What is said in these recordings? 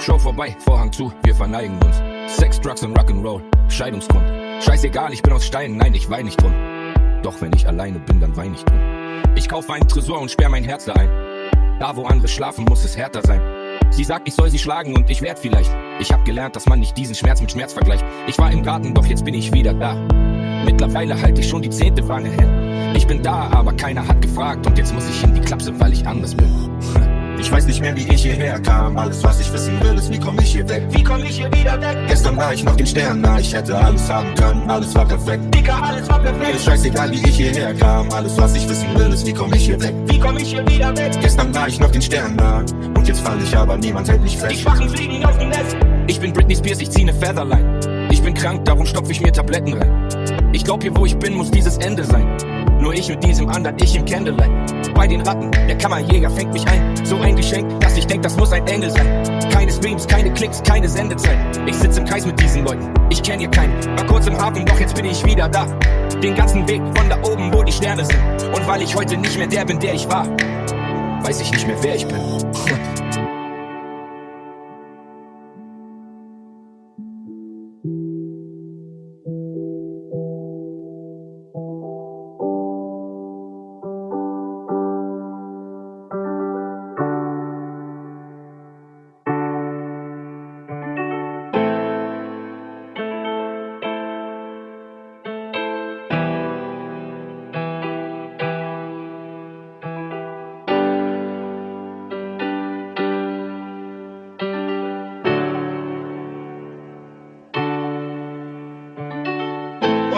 Show vorbei, Vorhang zu, wir verneigen uns. Sex, Drugs und Rock'n'Roll, Scheidungsgrund. Scheißegal, ich bin aus Stein, nein, ich wein nicht drum. Doch wenn ich alleine bin, dann wein ich drum. Ich kauf einen Tresor und sperr mein Herz da ein. Da wo andere schlafen, muss es härter sein. Sie sagt, ich soll sie schlagen und ich werd vielleicht. Ich hab gelernt, dass man nicht diesen Schmerz mit Schmerz vergleicht. Ich war im Garten, doch jetzt bin ich wieder da. Mittlerweile halte ich schon die zehnte Wange hin. Ich bin da, aber keiner hat gefragt und jetzt muss ich in die Klapse, weil ich anders bin. Ich weiß nicht mehr, wie ich hierher kam. Alles, was ich wissen will, ist, wie komm ich hier weg? Wie komm ich hier wieder weg? Gestern war ich noch den Stern nah. Ich hätte alles haben können, alles war perfekt. Dicker, alles war Mir perfekt. ist scheißegal, wie ich hierher kam. Alles, was ich wissen will, ist, wie komm ich hier weg? Wie komm ich hier wieder weg? Gestern war ich noch den Stern nah. Und jetzt fall ich, aber niemand hält mich Die fest. Schwachen fliegen auf dem Nest. Ich bin Britney Spears, ich zieh ne Featherline. Ich bin krank, darum stopf ich mir Tabletten rein. Ich glaub, hier wo ich bin, muss dieses Ende sein. Nur ich mit diesem anderen, ich im Candlelight. Bei den Ratten, der Kammerjäger fängt mich ein. So ein Geschenk, dass ich denk, das muss ein Engel sein. Keine Streams, keine Klicks, keine Sendezeit. Ich sitz im Kreis mit diesen Leuten, ich kenn hier keinen. War kurz im Hafen, doch jetzt bin ich wieder da. Den ganzen Weg von da oben, wo die Sterne sind. Und weil ich heute nicht mehr der bin, der ich war, weiß ich nicht mehr, wer ich bin.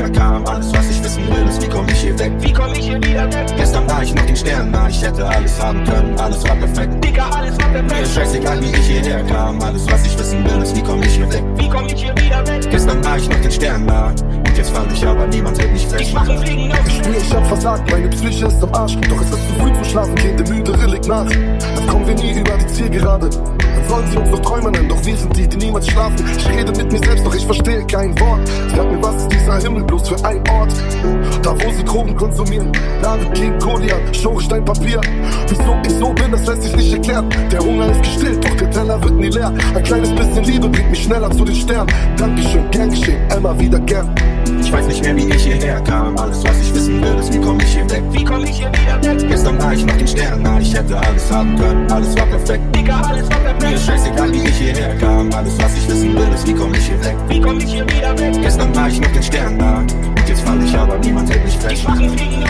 mehr, kam. Alles, was ich wissen will, ist, wie komm ich hier weg? Wie komm ich hier wieder weg? Gestern war ich noch den Stern nah. Ich hätte alles haben können, alles war perfekt. Dicker, alles war Mir ist perfekt. scheißegal, wie ich hierher kam. Alles, was ich wissen will, ist, wie komm ich hier weg? Wie komm ich hier wieder weg? Gestern war ich noch den Stern nah. Und jetzt fall ich, aber niemand hält mich fest. Schwachen fliegen auf dem Spür, ich hab versagt, meine Psyche ist am Arsch. Doch es ist zu früh zum Schlafen gehen, der Müdere liegt nach. Dann kommen wir nie über die Zielgerade. Dann sollen sie uns noch Träumer nennen, doch wir sind die, die niemals schlafen. Ich rede mit mir selbst, doch ich verstehe kein Wort. Sag mir, was ist dieser Himmel bloß für ein Ort? Da wo sie Drogen konsumieren, David gegen Goliath, Schornstein Papier. Wieso ich so bin, das lässt sich nicht erklären. Der Hunger ist gestillt, doch der Teller wird nie leer. Ein kleines bisschen Liebe bringt mich schneller zu den Sternen. Dankeschön, gern geschehen, immer wieder gern. Ich weiß nicht mehr, wie ich hierher kam. Alles, was ich wissen will, ist, wie komm ich hier weg? Wie komm ich hier wieder weg? Gestern war ich noch den Stern nah. Ich hätte alles haben können, alles war perfekt. Dicker, alles war Mir ist perfekt. scheißegal, wie ich hierher kam. Alles, was ich wissen will, ist, wie komm ich hier weg? Wie komm ich hier wieder weg? Gestern war ich noch den Stern nah. Und jetzt fall ich, aber niemand hält mich fest. Schwachen fliegen auf dem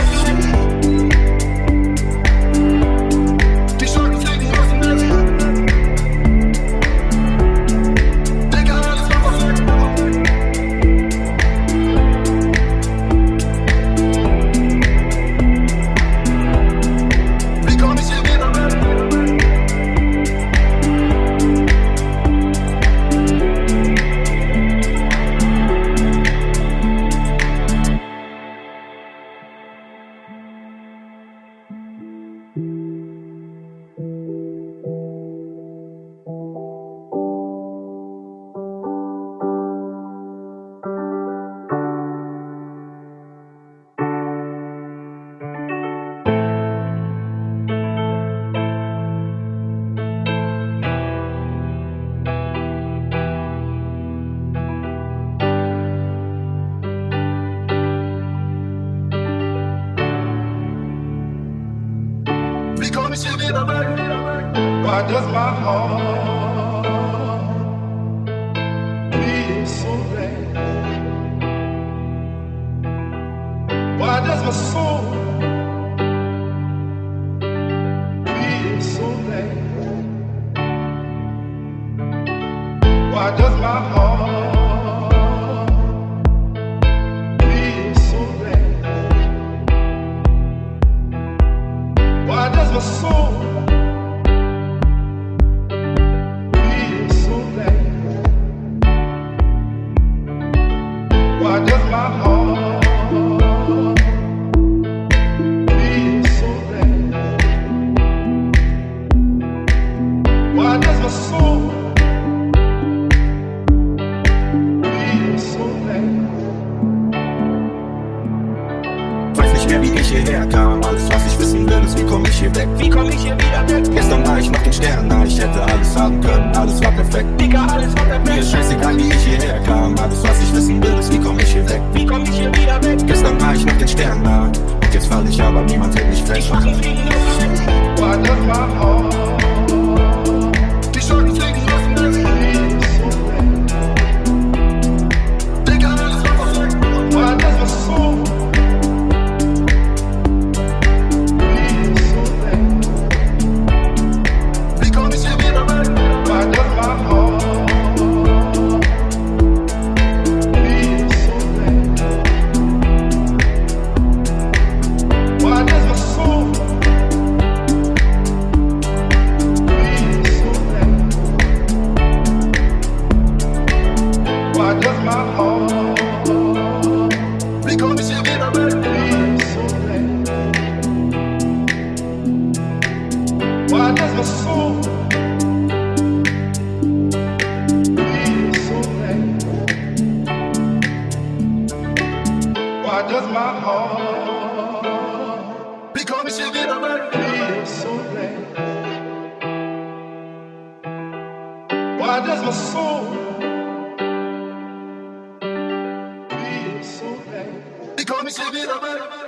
Wie komm ich hier wieder weg? Why does my heart feel so bad? Why does my soul soul. Mehr, wie ich hierher kam. Alles, was ich wissen will, ist, wie komm ich hier weg? Wie komm ich hier wieder weg? Gestern war ich noch den Stern, nah, ich hätte alles haben können, alles war perfekt. Digga, alles war Mir ist perfekt. scheißegal, wie ich hierher kam. Alles, was ich wissen will, ist, wie komm ich hier weg? Wie komm ich hier wieder weg? Gestern war ich noch den Stern nah. Und jetzt fall ich, aber niemand hält mich fest. Schwachen fliegen los. Why Why does my soul feel so bad? Wie komm ich hier wieder weg?